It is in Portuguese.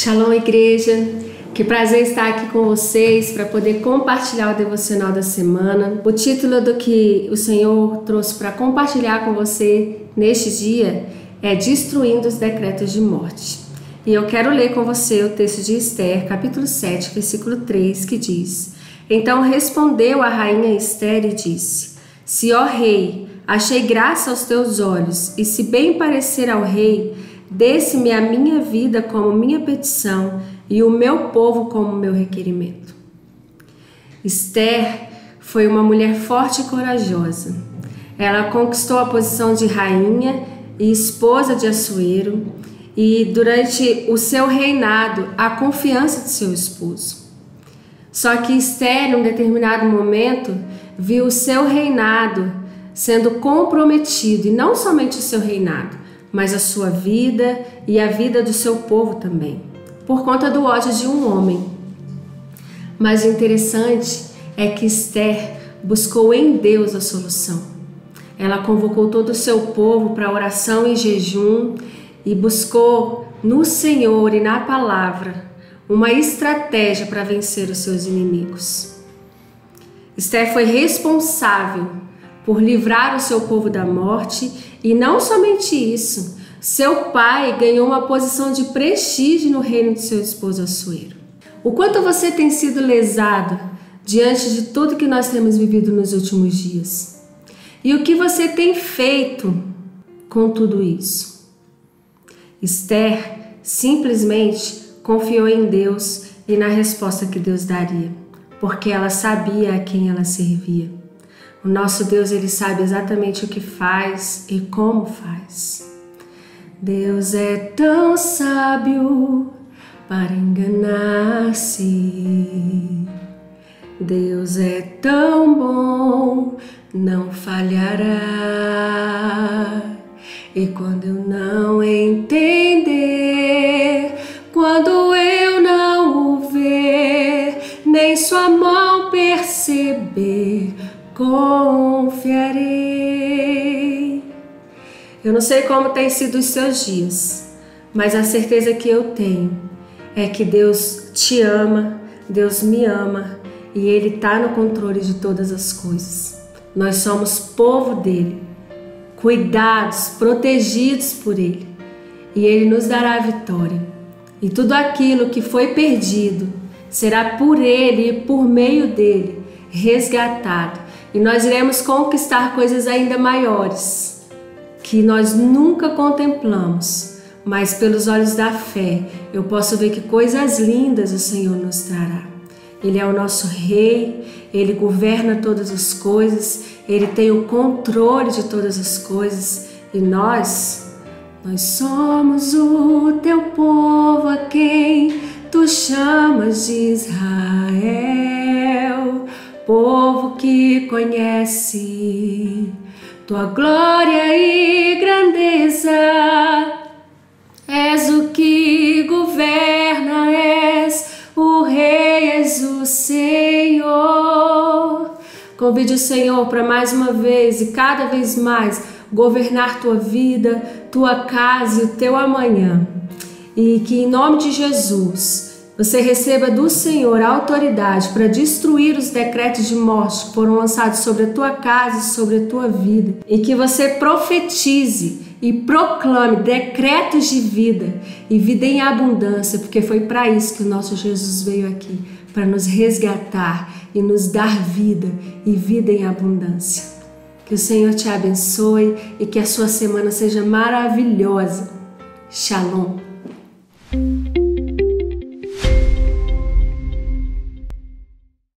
Shalom, igreja. Que prazer estar aqui com vocês para poder compartilhar o devocional da semana. O título do que o Senhor trouxe para compartilhar com você neste dia é Destruindo os Decretos de Morte. E eu quero ler com você o texto de Esther, capítulo 7, versículo 3, que diz: Então respondeu a rainha Esther e disse: Se, ó rei, achei graça aos teus olhos, e se bem parecer ao rei, Desse-me a minha vida como minha petição e o meu povo como meu requerimento. Esther foi uma mulher forte e corajosa. Ela conquistou a posição de rainha e esposa de Assuero e, durante o seu reinado, a confiança de seu esposo. Só que Esther, num determinado momento, viu o seu reinado sendo comprometido, e não somente o seu reinado, mas a sua vida e a vida do seu povo também, por conta do ódio de um homem. Mas o interessante é que Esther buscou em Deus a solução. Ela convocou todo o seu povo para oração e jejum e buscou no Senhor e na palavra uma estratégia para vencer os seus inimigos. Esther foi responsável por livrar o seu povo da morte e não somente isso, seu pai ganhou uma posição de prestígio no reino de seu esposo Assuero. O quanto você tem sido lesado diante de tudo que nós temos vivido nos últimos dias? E o que você tem feito com tudo isso? Esther simplesmente confiou em Deus e na resposta que Deus daria, porque ela sabia a quem ela servia. O nosso Deus, ele sabe exatamente o que faz e como faz. Deus é tão sábio para enganar-se. Deus é tão bom, não falhará. E quando eu não entender, quando eu não o ver, nem sua mão perceber, confiarei. Eu não sei como têm sido os seus dias, mas a certeza que eu tenho é que Deus te ama, Deus me ama e Ele está no controle de todas as coisas. Nós somos povo dele, cuidados, protegidos por Ele e Ele nos dará a vitória. E tudo aquilo que foi perdido será por Ele e por meio dele resgatado e nós iremos conquistar coisas ainda maiores que nós nunca contemplamos, mas pelos olhos da fé eu posso ver que coisas lindas o Senhor nos trará. Ele é o nosso Rei, Ele governa todas as coisas, Ele tem o controle de todas as coisas e nós, nós somos o teu povo a quem tu chamas de Israel povo que conhece tua glória e grandeza. És o que governa, és o Rei, és o Senhor. Convide o Senhor para mais uma vez e cada vez mais governar tua vida, tua casa e o teu amanhã. E que em nome de Jesus você receba do Senhor a autoridade para destruir os decretos de morte que foram lançados sobre a tua casa e sobre a tua vida. E que você profetize e proclame decretos de vida e vida em abundância, porque foi para isso que o nosso Jesus veio aqui para nos resgatar e nos dar vida e vida em abundância. Que o Senhor te abençoe e que a sua semana seja maravilhosa. Shalom.